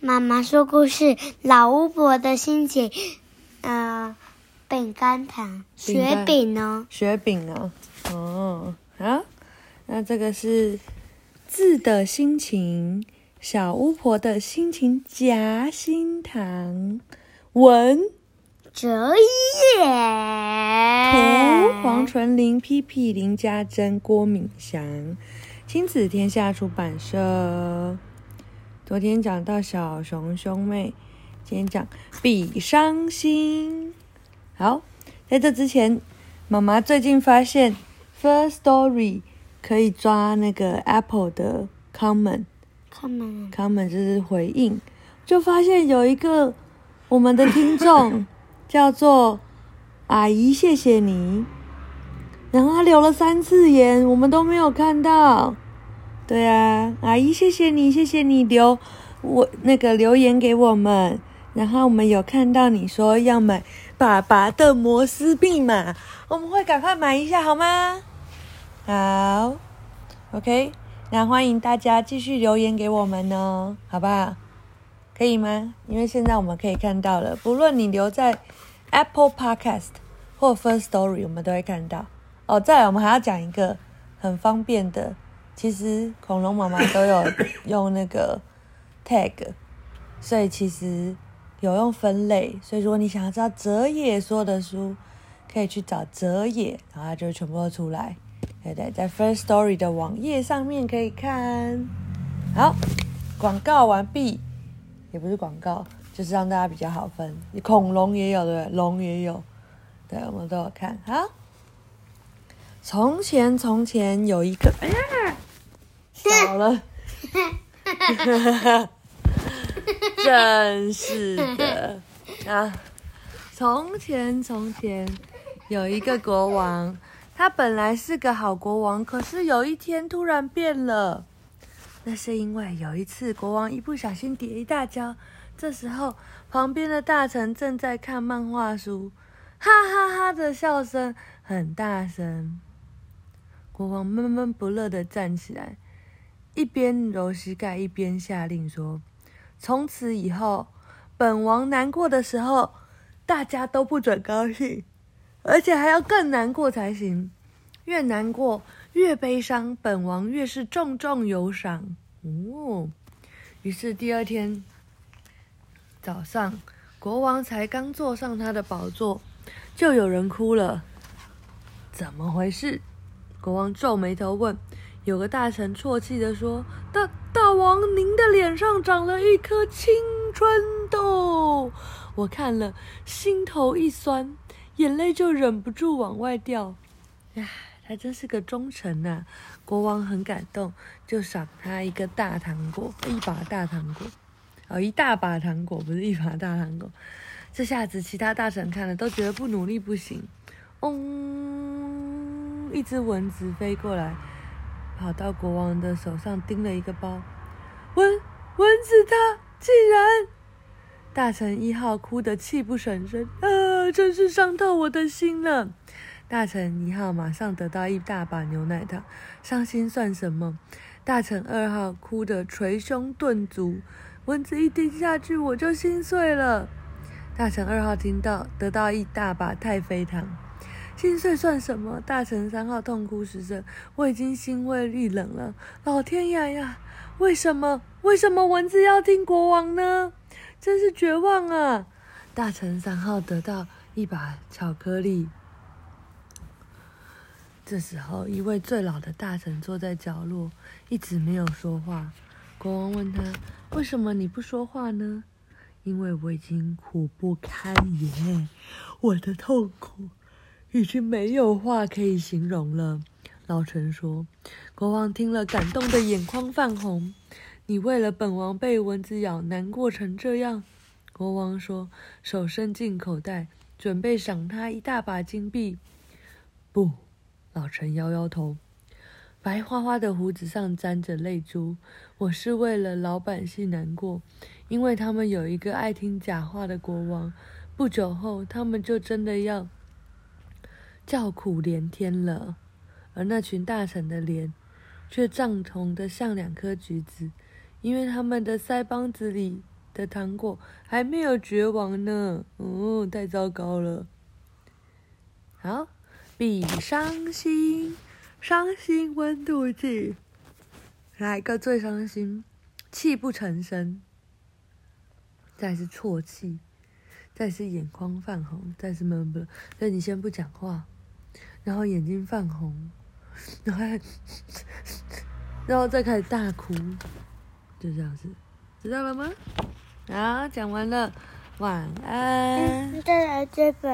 妈妈说故事，老巫婆的心情，呃，饼干糖，雪饼呢？雪饼呢？哦，啊，那这个是字的心情，小巫婆的心情夹心糖，文哲也，图黄纯林、P P 林家珍、郭敏祥。亲子天下出版社。昨天讲到小熊兄妹，今天讲比伤心。好，在这之前，妈妈最近发现 First Story 可以抓那个 Apple 的 comment，comment，comment 就是回应，就发现有一个我们的听众 叫做阿姨，谢谢你。然后他留了三次言，我们都没有看到。对啊，阿姨，谢谢你，谢谢你留我那个留言给我们。然后我们有看到你说要买爸爸的摩斯密码，我们会赶快买一下，好吗？好，OK，那欢迎大家继续留言给我们哦，好不好？可以吗？因为现在我们可以看到了，不论你留在 Apple Podcast 或 Firstory，我们都会看到。哦，再来，我们还要讲一个很方便的，其实恐龙妈妈都有 用那个 tag，所以其实有用分类。所以如果你想要知道哲野说的书，可以去找哲野，然后它就全部都出来。对对，在 First Story 的网页上面可以看。好，广告完毕，也不是广告，就是让大家比较好分。恐龙也有，对不对？龙也有，对，我们都有看。好。从前，从前有一个，哎呀，少了，哈哈哈真是的啊！从前，从前有一个国王，他本来是个好国王，可是有一天突然变了。那是因为有一次国王一不小心跌一大跤，这时候旁边的大臣正在看漫画书，哈哈哈的笑声很大声。国王闷闷不乐的站起来，一边揉膝盖，一边下令说：“从此以后，本王难过的时候，大家都不准高兴，而且还要更难过才行。越难过，越悲伤，本王越是重重有赏。”哦，于是第二天早上，国王才刚坐上他的宝座，就有人哭了。怎么回事？国王皱眉头问：“有个大臣啜泣地说，大大王，您的脸上长了一颗青春痘，我看了心头一酸，眼泪就忍不住往外掉。呀，他真是个忠臣呐、！”国王很感动，就赏他一个大糖果，一把大糖果，哦，一大把糖果，不是一把大糖果。这下子，其他大臣看了都觉得不努力不行。嗯。一只蚊子飞过来，跑到国王的手上叮了一个包。蚊蚊子它竟然！大臣一号哭得泣不成声，啊，真是伤透我的心了。大臣一号马上得到一大把牛奶糖，伤心算什么？大臣二号哭得捶胸顿足，蚊子一叮下去我就心碎了。大臣二号听到得到一大把太妃糖。心碎算什么？大臣三号痛哭失声，我已经心灰意冷了。老天爷呀，为什么？为什么蚊子要听国王呢？真是绝望啊！大臣三号得到一把巧克力。这时候，一位最老的大臣坐在角落，一直没有说话。国王问他：“为什么你不说话呢？”因为我已经苦不堪言，我的痛苦。已经没有话可以形容了，老臣说。国王听了，感动的眼眶泛红。你为了本王被蚊子咬，难过成这样？国王说，手伸进口袋，准备赏他一大把金币。不，老臣摇摇头。白花花的胡子上沾着泪珠。我是为了老百姓难过，因为他们有一个爱听假话的国王。不久后，他们就真的要。叫苦连天了，而那群大臣的脸却涨红的像两颗橘子，因为他们的腮帮子里的糖果还没有绝望呢。哦，太糟糕了。好，比伤心，伤心温度计，来一个最伤心，泣不成声。再是啜泣，再是眼眶泛红，再是闷不乐。所以你先不讲话，然后眼睛泛红，然后，然后再开始大哭，就这样子，知道了吗？啊，讲完了，晚安。再来这本。